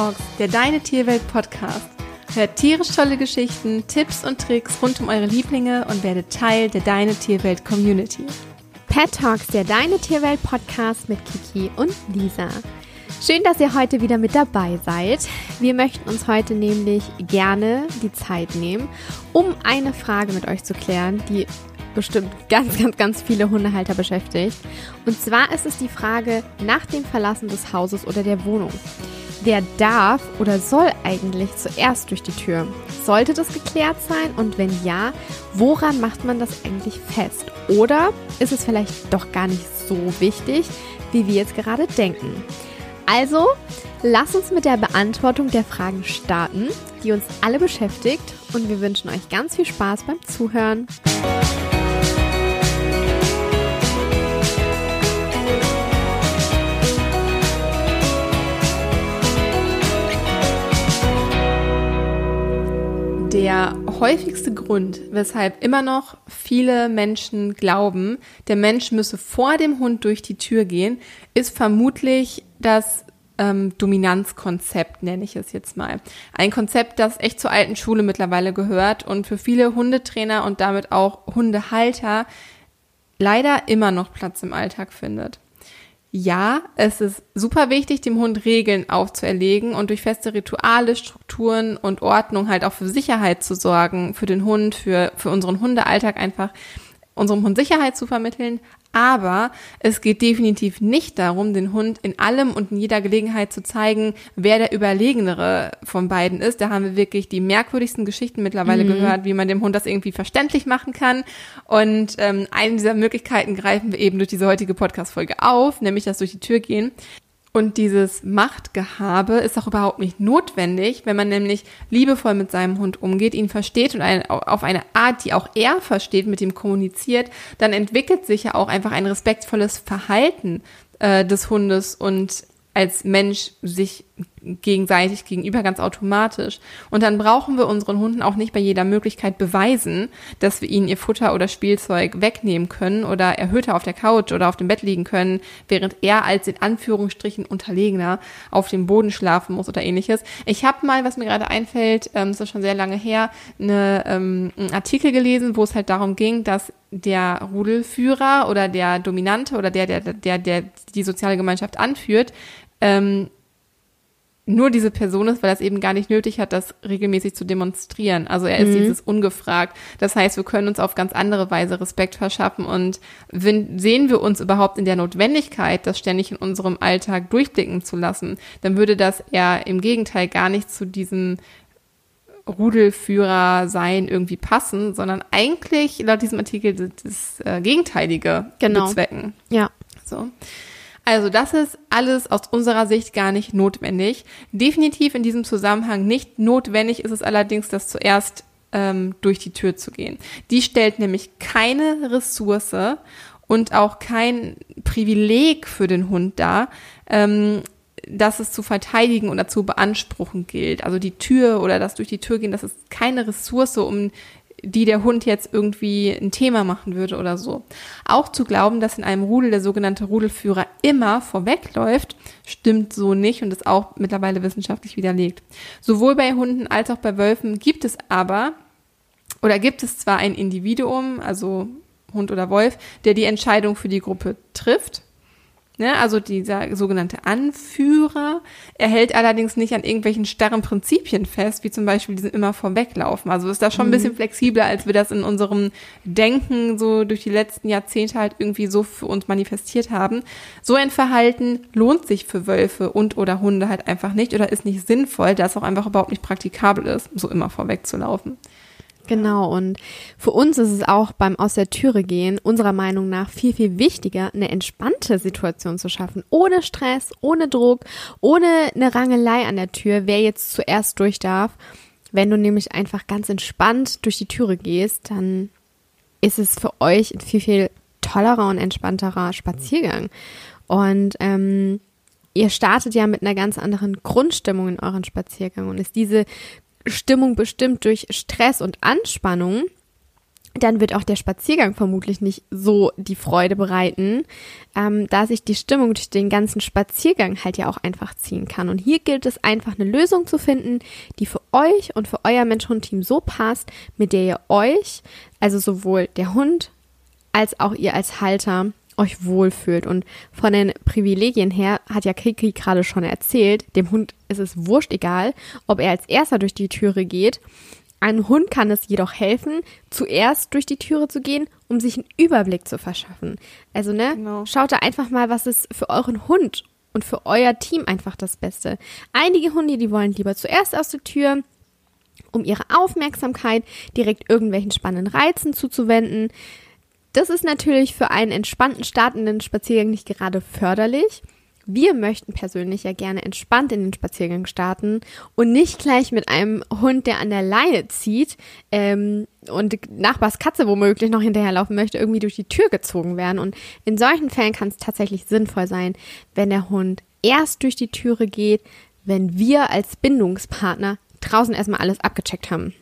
Talks, der Deine Tierwelt Podcast. Hört tierisch tolle Geschichten, Tipps und Tricks rund um eure Lieblinge und werdet Teil der Deine Tierwelt Community. Pet Talks, der Deine Tierwelt Podcast mit Kiki und Lisa. Schön, dass ihr heute wieder mit dabei seid. Wir möchten uns heute nämlich gerne die Zeit nehmen, um eine Frage mit euch zu klären, die bestimmt ganz, ganz, ganz viele Hundehalter beschäftigt. Und zwar ist es die Frage nach dem Verlassen des Hauses oder der Wohnung. Wer darf oder soll eigentlich zuerst durch die Tür? Sollte das geklärt sein? Und wenn ja, woran macht man das eigentlich fest? Oder ist es vielleicht doch gar nicht so wichtig, wie wir jetzt gerade denken? Also, lass uns mit der Beantwortung der Fragen starten, die uns alle beschäftigt. Und wir wünschen euch ganz viel Spaß beim Zuhören. Häufigste Grund, weshalb immer noch viele Menschen glauben, der Mensch müsse vor dem Hund durch die Tür gehen, ist vermutlich das ähm, Dominanzkonzept, nenne ich es jetzt mal. Ein Konzept, das echt zur alten Schule mittlerweile gehört und für viele Hundetrainer und damit auch Hundehalter leider immer noch Platz im Alltag findet ja, es ist super wichtig, dem Hund Regeln aufzuerlegen und durch feste Rituale, Strukturen und Ordnung halt auch für Sicherheit zu sorgen, für den Hund, für, für unseren Hundealltag einfach unserem Hund Sicherheit zu vermitteln, aber es geht definitiv nicht darum, den Hund in allem und in jeder Gelegenheit zu zeigen, wer der Überlegenere von beiden ist. Da haben wir wirklich die merkwürdigsten Geschichten mittlerweile mhm. gehört, wie man dem Hund das irgendwie verständlich machen kann. Und ähm, eine dieser Möglichkeiten greifen wir eben durch diese heutige Podcast-Folge auf, nämlich das durch die Tür gehen. Und dieses Machtgehabe ist auch überhaupt nicht notwendig, wenn man nämlich liebevoll mit seinem Hund umgeht, ihn versteht und eine, auf eine Art, die auch er versteht, mit ihm kommuniziert, dann entwickelt sich ja auch einfach ein respektvolles Verhalten äh, des Hundes und als Mensch sich gegenseitig gegenüber ganz automatisch. Und dann brauchen wir unseren Hunden auch nicht bei jeder Möglichkeit beweisen, dass wir ihnen ihr Futter oder Spielzeug wegnehmen können oder erhöhter auf der Couch oder auf dem Bett liegen können, während er als in Anführungsstrichen Unterlegener auf dem Boden schlafen muss oder ähnliches. Ich habe mal, was mir gerade einfällt, ähm, das ist schon sehr lange her, eine, ähm, einen Artikel gelesen, wo es halt darum ging, dass der Rudelführer oder der Dominante oder der, der, der, der die soziale Gemeinschaft anführt, ähm, nur diese Person ist, weil er es eben gar nicht nötig hat, das regelmäßig zu demonstrieren. Also er ist mhm. dieses ungefragt. Das heißt, wir können uns auf ganz andere Weise Respekt verschaffen und wenn, sehen wir uns überhaupt in der Notwendigkeit, das ständig in unserem Alltag durchblicken zu lassen, dann würde das eher im Gegenteil gar nicht zu diesem Rudelführer sein irgendwie passen, sondern eigentlich laut diesem Artikel das, das äh, Gegenteilige genau. bezwecken. Ja. So. Also das ist alles aus unserer Sicht gar nicht notwendig. Definitiv in diesem Zusammenhang nicht notwendig ist es allerdings, das zuerst ähm, durch die Tür zu gehen. Die stellt nämlich keine Ressource und auch kein Privileg für den Hund dar, ähm, dass es zu verteidigen oder zu beanspruchen gilt. Also die Tür oder das durch die Tür gehen, das ist keine Ressource, um die der Hund jetzt irgendwie ein Thema machen würde oder so. Auch zu glauben, dass in einem Rudel der sogenannte Rudelführer immer vorwegläuft, stimmt so nicht und ist auch mittlerweile wissenschaftlich widerlegt. Sowohl bei Hunden als auch bei Wölfen gibt es aber oder gibt es zwar ein Individuum, also Hund oder Wolf, der die Entscheidung für die Gruppe trifft, Ne? Also dieser sogenannte Anführer, er hält allerdings nicht an irgendwelchen starren Prinzipien fest, wie zum Beispiel diesem immer vorweglaufen. Also ist da schon ein bisschen mhm. flexibler, als wir das in unserem Denken so durch die letzten Jahrzehnte halt irgendwie so für uns manifestiert haben. So ein Verhalten lohnt sich für Wölfe und oder Hunde halt einfach nicht oder ist nicht sinnvoll, da es auch einfach überhaupt nicht praktikabel ist, so immer vorwegzulaufen. Genau, und für uns ist es auch beim Aus der Türe gehen unserer Meinung nach viel, viel wichtiger, eine entspannte Situation zu schaffen. Ohne Stress, ohne Druck, ohne eine Rangelei an der Tür, wer jetzt zuerst durch darf. Wenn du nämlich einfach ganz entspannt durch die Türe gehst, dann ist es für euch ein viel, viel tollerer und entspannterer Spaziergang. Und ähm, ihr startet ja mit einer ganz anderen Grundstimmung in euren Spaziergang und ist diese Stimmung bestimmt durch Stress und Anspannung, dann wird auch der Spaziergang vermutlich nicht so die Freude bereiten, ähm, da sich die Stimmung durch den ganzen Spaziergang halt ja auch einfach ziehen kann. Und hier gilt es einfach eine Lösung zu finden, die für euch und für euer Mensch-Hund-Team so passt, mit der ihr euch, also sowohl der Hund als auch ihr als Halter, euch wohlfühlt. Und von den Privilegien her hat ja Kiki gerade schon erzählt, dem Hund ist es wurscht egal, ob er als erster durch die Türe geht. Ein Hund kann es jedoch helfen, zuerst durch die Türe zu gehen, um sich einen Überblick zu verschaffen. Also, ne, genau. schaut da einfach mal, was ist für euren Hund und für euer Team einfach das Beste. Einige Hunde, die wollen lieber zuerst aus der Tür, um ihre Aufmerksamkeit direkt irgendwelchen spannenden Reizen zuzuwenden. Das ist natürlich für einen entspannten startenden Spaziergang nicht gerade förderlich. Wir möchten persönlich ja gerne entspannt in den Spaziergang starten und nicht gleich mit einem Hund, der an der Leine zieht ähm, und Nachbars Katze womöglich noch hinterherlaufen möchte, irgendwie durch die Tür gezogen werden. Und in solchen Fällen kann es tatsächlich sinnvoll sein, wenn der Hund erst durch die Türe geht, wenn wir als Bindungspartner draußen erstmal alles abgecheckt haben.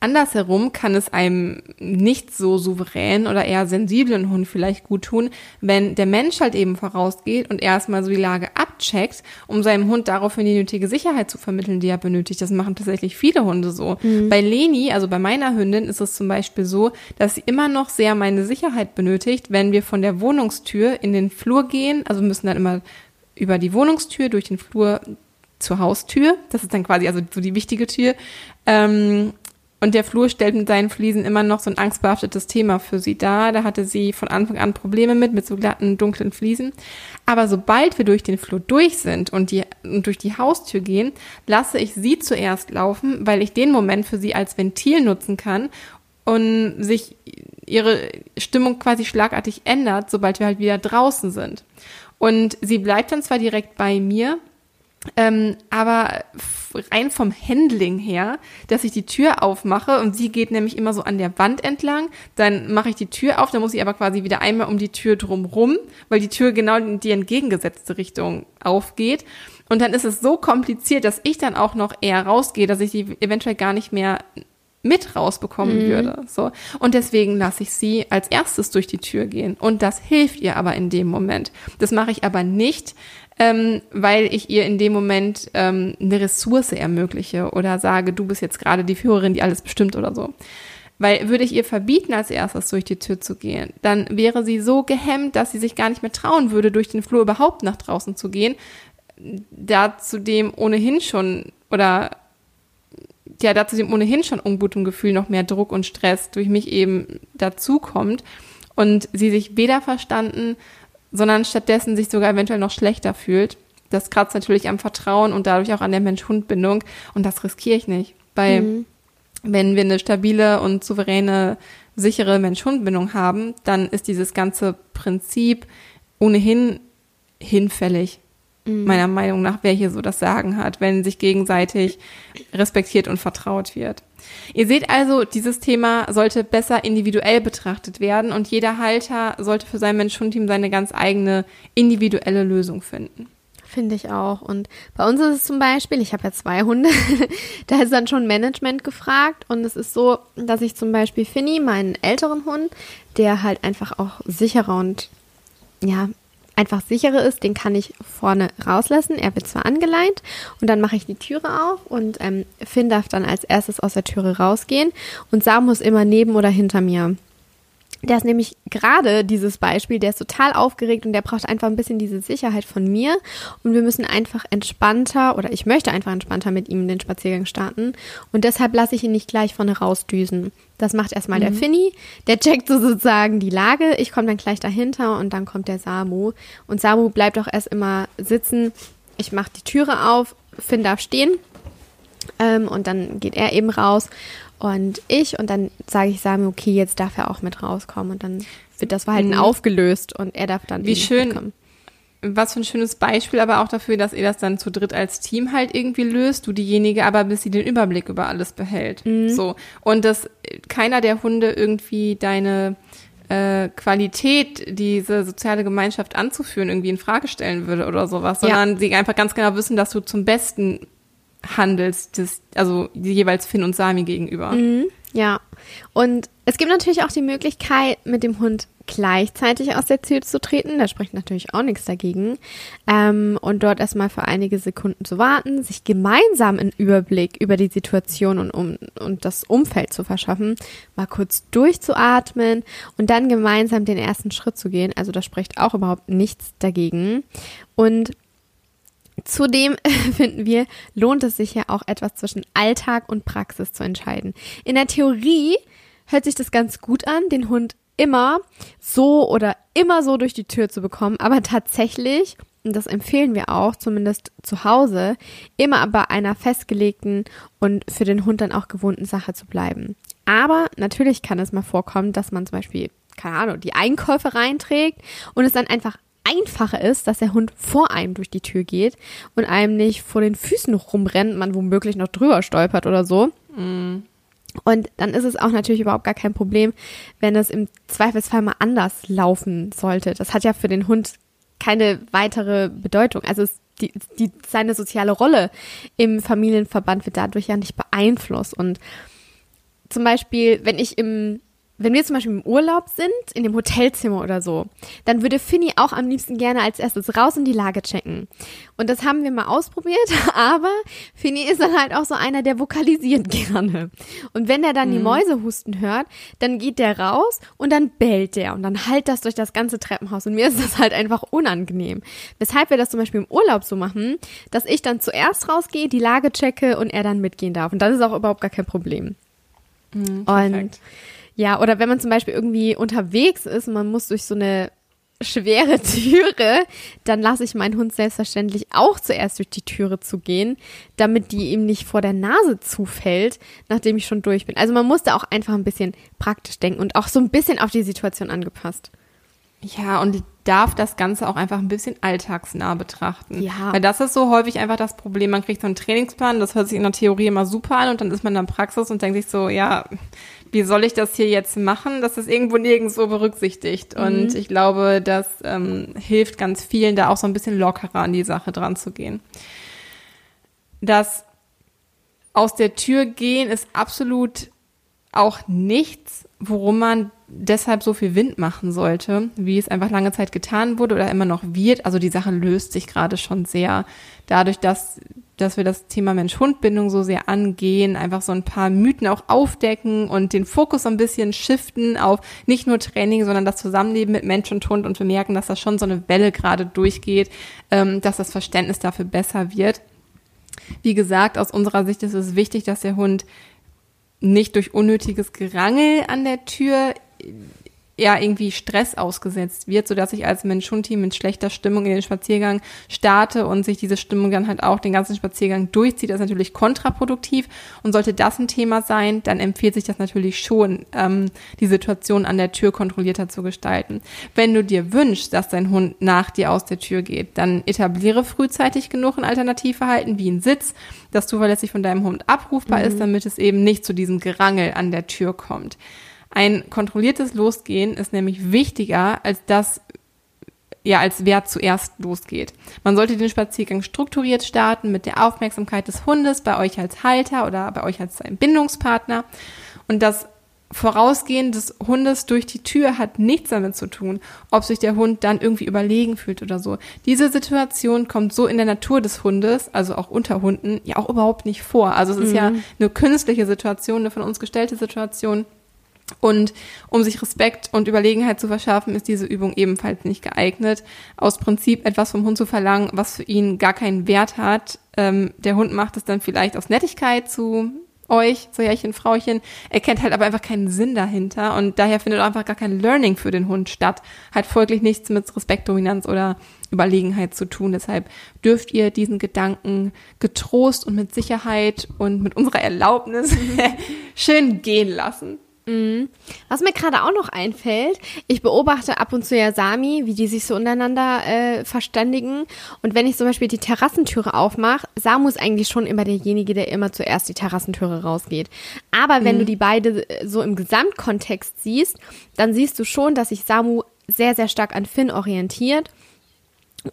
Andersherum kann es einem nicht so souveränen oder eher sensiblen Hund vielleicht gut tun, wenn der Mensch halt eben vorausgeht und erstmal so die Lage abcheckt, um seinem Hund daraufhin die nötige Sicherheit zu vermitteln, die er benötigt. Das machen tatsächlich viele Hunde so. Mhm. Bei Leni, also bei meiner Hündin, ist es zum Beispiel so, dass sie immer noch sehr meine Sicherheit benötigt, wenn wir von der Wohnungstür in den Flur gehen. Also müssen dann immer über die Wohnungstür durch den Flur zur Haustür. Das ist dann quasi also so die wichtige Tür. Ähm, und der Flur stellt mit seinen Fliesen immer noch so ein angstbehaftetes Thema für sie dar. Da hatte sie von Anfang an Probleme mit, mit so glatten, dunklen Fliesen. Aber sobald wir durch den Flur durch sind und, die, und durch die Haustür gehen, lasse ich sie zuerst laufen, weil ich den Moment für sie als Ventil nutzen kann und sich ihre Stimmung quasi schlagartig ändert, sobald wir halt wieder draußen sind. Und sie bleibt dann zwar direkt bei mir, ähm, aber rein vom Handling her, dass ich die Tür aufmache und sie geht nämlich immer so an der Wand entlang, dann mache ich die Tür auf, dann muss ich aber quasi wieder einmal um die Tür drumrum, weil die Tür genau in die entgegengesetzte Richtung aufgeht. Und dann ist es so kompliziert, dass ich dann auch noch eher rausgehe, dass ich die eventuell gar nicht mehr mit rausbekommen mhm. würde. So. Und deswegen lasse ich sie als erstes durch die Tür gehen. Und das hilft ihr aber in dem Moment. Das mache ich aber nicht, ähm, weil ich ihr in dem Moment ähm, eine Ressource ermögliche oder sage, du bist jetzt gerade die Führerin, die alles bestimmt oder so. Weil würde ich ihr verbieten, als erstes durch die Tür zu gehen, dann wäre sie so gehemmt, dass sie sich gar nicht mehr trauen würde, durch den Flur überhaupt nach draußen zu gehen. Da zudem ohnehin schon oder ja, dazu dem ohnehin schon ungutem Gefühl noch mehr Druck und Stress durch mich eben dazukommt und sie sich weder verstanden sondern stattdessen sich sogar eventuell noch schlechter fühlt. Das kratzt natürlich am Vertrauen und dadurch auch an der Mensch-Hund-Bindung und das riskiere ich nicht. Weil mhm. wenn wir eine stabile und souveräne, sichere Mensch-Hund-Bindung haben, dann ist dieses ganze Prinzip ohnehin hinfällig. Mhm. Meiner Meinung nach, wer hier so das Sagen hat, wenn sich gegenseitig respektiert und vertraut wird. Ihr seht also, dieses Thema sollte besser individuell betrachtet werden und jeder Halter sollte für sein Mensch-Hund-Team seine ganz eigene individuelle Lösung finden. Finde ich auch. Und bei uns ist es zum Beispiel, ich habe ja zwei Hunde, da ist dann schon Management gefragt. Und es ist so, dass ich zum Beispiel Finny, meinen älteren Hund, der halt einfach auch sicherer und ja, einfach sicherer ist, den kann ich vorne rauslassen. Er wird zwar angeleint und dann mache ich die Türe auf und ähm, Finn darf dann als erstes aus der Türe rausgehen und Sam muss immer neben oder hinter mir. Der ist nämlich gerade dieses Beispiel, der ist total aufgeregt und der braucht einfach ein bisschen diese Sicherheit von mir. Und wir müssen einfach entspannter oder ich möchte einfach entspannter mit ihm den Spaziergang starten. Und deshalb lasse ich ihn nicht gleich vorne rausdüsen. Das macht erstmal mhm. der Finny. Der checkt so sozusagen die Lage. Ich komme dann gleich dahinter und dann kommt der Samu. Und Samu bleibt auch erst immer sitzen. Ich mache die Türe auf. Finn darf stehen. Ähm, und dann geht er eben raus und ich und dann sage ich Sami, okay, jetzt darf er auch mit rauskommen und dann wird das Verhalten mhm. aufgelöst und er darf dann Wie schön. Mitkommen. Was für ein schönes Beispiel, aber auch dafür, dass ihr das dann zu dritt als Team halt irgendwie löst, du diejenige aber bis sie den Überblick über alles behält. Mhm. So. Und dass keiner der Hunde irgendwie deine äh, Qualität, diese soziale Gemeinschaft anzuführen, irgendwie in Frage stellen würde oder sowas, sondern ja. sie einfach ganz genau wissen, dass du zum Besten handelst, des, also jeweils Finn und Sami gegenüber. Mhm, ja. Und es gibt natürlich auch die Möglichkeit, mit dem Hund gleichzeitig aus der Tür zu treten. Da spricht natürlich auch nichts dagegen. Ähm, und dort erstmal für einige Sekunden zu warten, sich gemeinsam einen Überblick über die Situation und, um, und das Umfeld zu verschaffen, mal kurz durchzuatmen und dann gemeinsam den ersten Schritt zu gehen. Also da spricht auch überhaupt nichts dagegen. Und Zudem finden wir, lohnt es sich ja auch etwas zwischen Alltag und Praxis zu entscheiden. In der Theorie hört sich das ganz gut an, den Hund immer so oder immer so durch die Tür zu bekommen, aber tatsächlich, und das empfehlen wir auch, zumindest zu Hause, immer bei einer festgelegten und für den Hund dann auch gewohnten Sache zu bleiben. Aber natürlich kann es mal vorkommen, dass man zum Beispiel, keine Ahnung, die Einkäufe reinträgt und es dann einfach einfacher ist, dass der Hund vor einem durch die Tür geht und einem nicht vor den Füßen rumrennt, man womöglich noch drüber stolpert oder so. Mm. Und dann ist es auch natürlich überhaupt gar kein Problem, wenn es im Zweifelsfall mal anders laufen sollte. Das hat ja für den Hund keine weitere Bedeutung. Also es, die, die, seine soziale Rolle im Familienverband wird dadurch ja nicht beeinflusst. Und zum Beispiel, wenn ich im wenn wir zum Beispiel im Urlaub sind, in dem Hotelzimmer oder so, dann würde Finny auch am liebsten gerne als erstes raus und die Lage checken. Und das haben wir mal ausprobiert, aber Finny ist dann halt auch so einer, der vokalisiert gerne. Und wenn der dann mhm. die Mäuse husten hört, dann geht der raus und dann bellt der und dann halt das durch das ganze Treppenhaus. Und mir ist das halt einfach unangenehm. Weshalb wir das zum Beispiel im Urlaub so machen, dass ich dann zuerst rausgehe, die Lage checke und er dann mitgehen darf. Und das ist auch überhaupt gar kein Problem. Mhm, und ja, oder wenn man zum Beispiel irgendwie unterwegs ist und man muss durch so eine schwere Türe, dann lasse ich meinen Hund selbstverständlich auch zuerst durch die Türe zu gehen, damit die ihm nicht vor der Nase zufällt, nachdem ich schon durch bin. Also man muss da auch einfach ein bisschen praktisch denken und auch so ein bisschen auf die Situation angepasst. Ja, und darf das Ganze auch einfach ein bisschen alltagsnah betrachten. Ja. Weil das ist so häufig einfach das Problem. Man kriegt so einen Trainingsplan, das hört sich in der Theorie immer super an und dann ist man in der Praxis und denkt sich so, ja, wie soll ich das hier jetzt machen? Das ist irgendwo nirgends so berücksichtigt. Mhm. Und ich glaube, das ähm, hilft ganz vielen, da auch so ein bisschen lockerer an die Sache dran zu gehen. Das aus der Tür gehen ist absolut auch nichts, worum man deshalb so viel Wind machen sollte, wie es einfach lange Zeit getan wurde oder immer noch wird. Also die Sache löst sich gerade schon sehr dadurch, dass dass wir das Thema Mensch-Hund-Bindung so sehr angehen, einfach so ein paar Mythen auch aufdecken und den Fokus so ein bisschen shiften auf nicht nur Training, sondern das Zusammenleben mit Mensch und Hund und wir merken, dass das schon so eine Welle gerade durchgeht, ähm, dass das Verständnis dafür besser wird. Wie gesagt, aus unserer Sicht ist es wichtig, dass der Hund nicht durch unnötiges Gerangel an der Tür eher irgendwie Stress ausgesetzt wird, sodass ich als Mensch-Hund-Team mit schlechter Stimmung in den Spaziergang starte und sich diese Stimmung dann halt auch den ganzen Spaziergang durchzieht, das ist natürlich kontraproduktiv. Und sollte das ein Thema sein, dann empfiehlt sich das natürlich schon, ähm, die Situation an der Tür kontrollierter zu gestalten. Wenn du dir wünschst, dass dein Hund nach dir aus der Tür geht, dann etabliere frühzeitig genug ein Alternativverhalten wie ein Sitz, das zuverlässig von deinem Hund abrufbar mhm. ist, damit es eben nicht zu diesem Gerangel an der Tür kommt. Ein kontrolliertes Losgehen ist nämlich wichtiger als das, ja, als wer zuerst losgeht. Man sollte den Spaziergang strukturiert starten mit der Aufmerksamkeit des Hundes bei euch als Halter oder bei euch als sein Bindungspartner. Und das Vorausgehen des Hundes durch die Tür hat nichts damit zu tun, ob sich der Hund dann irgendwie überlegen fühlt oder so. Diese Situation kommt so in der Natur des Hundes, also auch unter Hunden, ja auch überhaupt nicht vor. Also es ist mhm. ja eine künstliche Situation, eine von uns gestellte Situation. Und um sich Respekt und Überlegenheit zu verschaffen, ist diese Übung ebenfalls nicht geeignet. Aus Prinzip etwas vom Hund zu verlangen, was für ihn gar keinen Wert hat. Ähm, der Hund macht es dann vielleicht aus Nettigkeit zu euch, so Herrchen, Frauchen, er kennt halt aber einfach keinen Sinn dahinter und daher findet auch einfach gar kein Learning für den Hund statt. Hat folglich nichts mit Respekt, Dominanz oder Überlegenheit zu tun. Deshalb dürft ihr diesen Gedanken getrost und mit Sicherheit und mit unserer Erlaubnis schön gehen lassen. Mhm. Was mir gerade auch noch einfällt, ich beobachte ab und zu ja Sami, wie die sich so untereinander äh, verständigen. Und wenn ich zum Beispiel die Terrassentüre aufmache, Samu ist eigentlich schon immer derjenige, der immer zuerst die Terrassentüre rausgeht. Aber wenn mhm. du die beide äh, so im Gesamtkontext siehst, dann siehst du schon, dass sich Samu sehr, sehr stark an Finn orientiert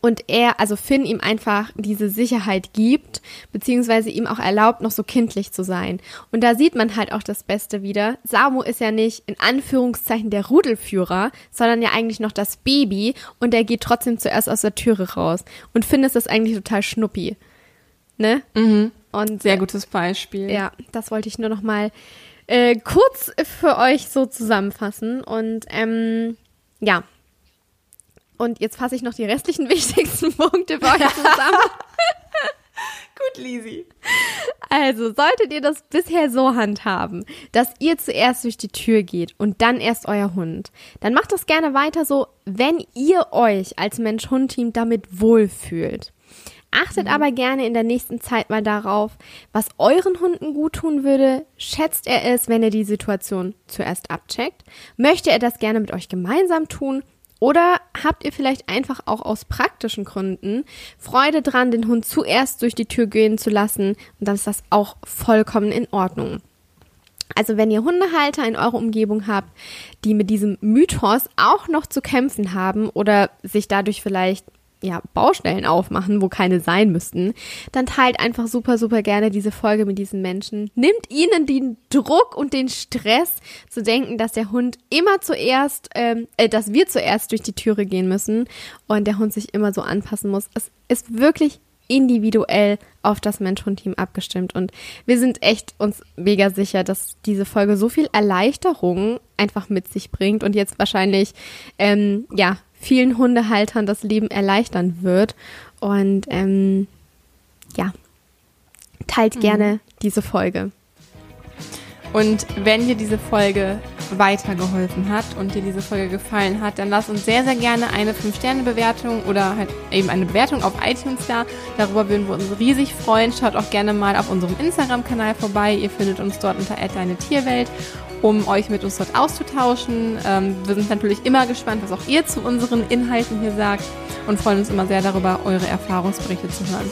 und er, also Finn ihm einfach diese Sicherheit gibt, beziehungsweise ihm auch erlaubt, noch so kindlich zu sein. Und da sieht man halt auch das Beste wieder. Samu ist ja nicht in Anführungszeichen der Rudelführer, sondern ja eigentlich noch das Baby und er geht trotzdem zuerst aus der Türe raus. Und Finn ist das eigentlich total schnuppi. Ne? Mhm. Und sehr gutes Beispiel. Ja, das wollte ich nur noch mal äh, kurz für euch so zusammenfassen. Und ähm, ja, und jetzt fasse ich noch die restlichen wichtigsten Punkte für euch zusammen. Gut, Lisi. Also, solltet ihr das bisher so handhaben, dass ihr zuerst durch die Tür geht und dann erst euer Hund, dann macht das gerne weiter so, wenn ihr euch als Mensch-Hund-Team damit wohlfühlt. Achtet mhm. aber gerne in der nächsten Zeit mal darauf, was euren Hunden gut tun würde. Schätzt er es, wenn er die Situation zuerst abcheckt? Möchte er das gerne mit euch gemeinsam tun? Oder habt ihr vielleicht einfach auch aus praktischen Gründen Freude dran, den Hund zuerst durch die Tür gehen zu lassen und dann ist das auch vollkommen in Ordnung. Also wenn ihr Hundehalter in eurer Umgebung habt, die mit diesem Mythos auch noch zu kämpfen haben oder sich dadurch vielleicht ja, Baustellen aufmachen, wo keine sein müssten, dann teilt einfach super, super gerne diese Folge mit diesen Menschen. Nimmt ihnen den Druck und den Stress zu denken, dass der Hund immer zuerst, ähm, äh, dass wir zuerst durch die Türe gehen müssen und der Hund sich immer so anpassen muss. Es ist wirklich individuell auf das Mensch-Hund-Team abgestimmt. Und wir sind echt uns mega sicher, dass diese Folge so viel Erleichterung einfach mit sich bringt und jetzt wahrscheinlich, ähm, ja, vielen Hundehaltern das Leben erleichtern wird. Und ähm, ja, teilt mhm. gerne diese Folge. Und wenn dir diese Folge weitergeholfen hat und dir diese Folge gefallen hat, dann lass uns sehr, sehr gerne eine 5-Sterne-Bewertung oder halt eben eine Bewertung auf iTunes da. Darüber würden wir uns riesig freuen. Schaut auch gerne mal auf unserem Instagram-Kanal vorbei. Ihr findet uns dort unter deine Tierwelt um euch mit uns dort auszutauschen. Ähm, wir sind natürlich immer gespannt, was auch ihr zu unseren Inhalten hier sagt und freuen uns immer sehr darüber, eure Erfahrungsberichte zu hören.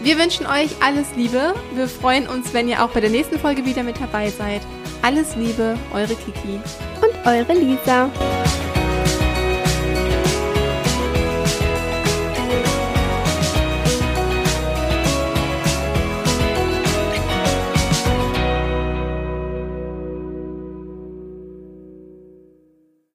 Wir wünschen euch alles Liebe. Wir freuen uns, wenn ihr auch bei der nächsten Folge wieder mit dabei seid. Alles Liebe, eure Kiki und eure Lisa.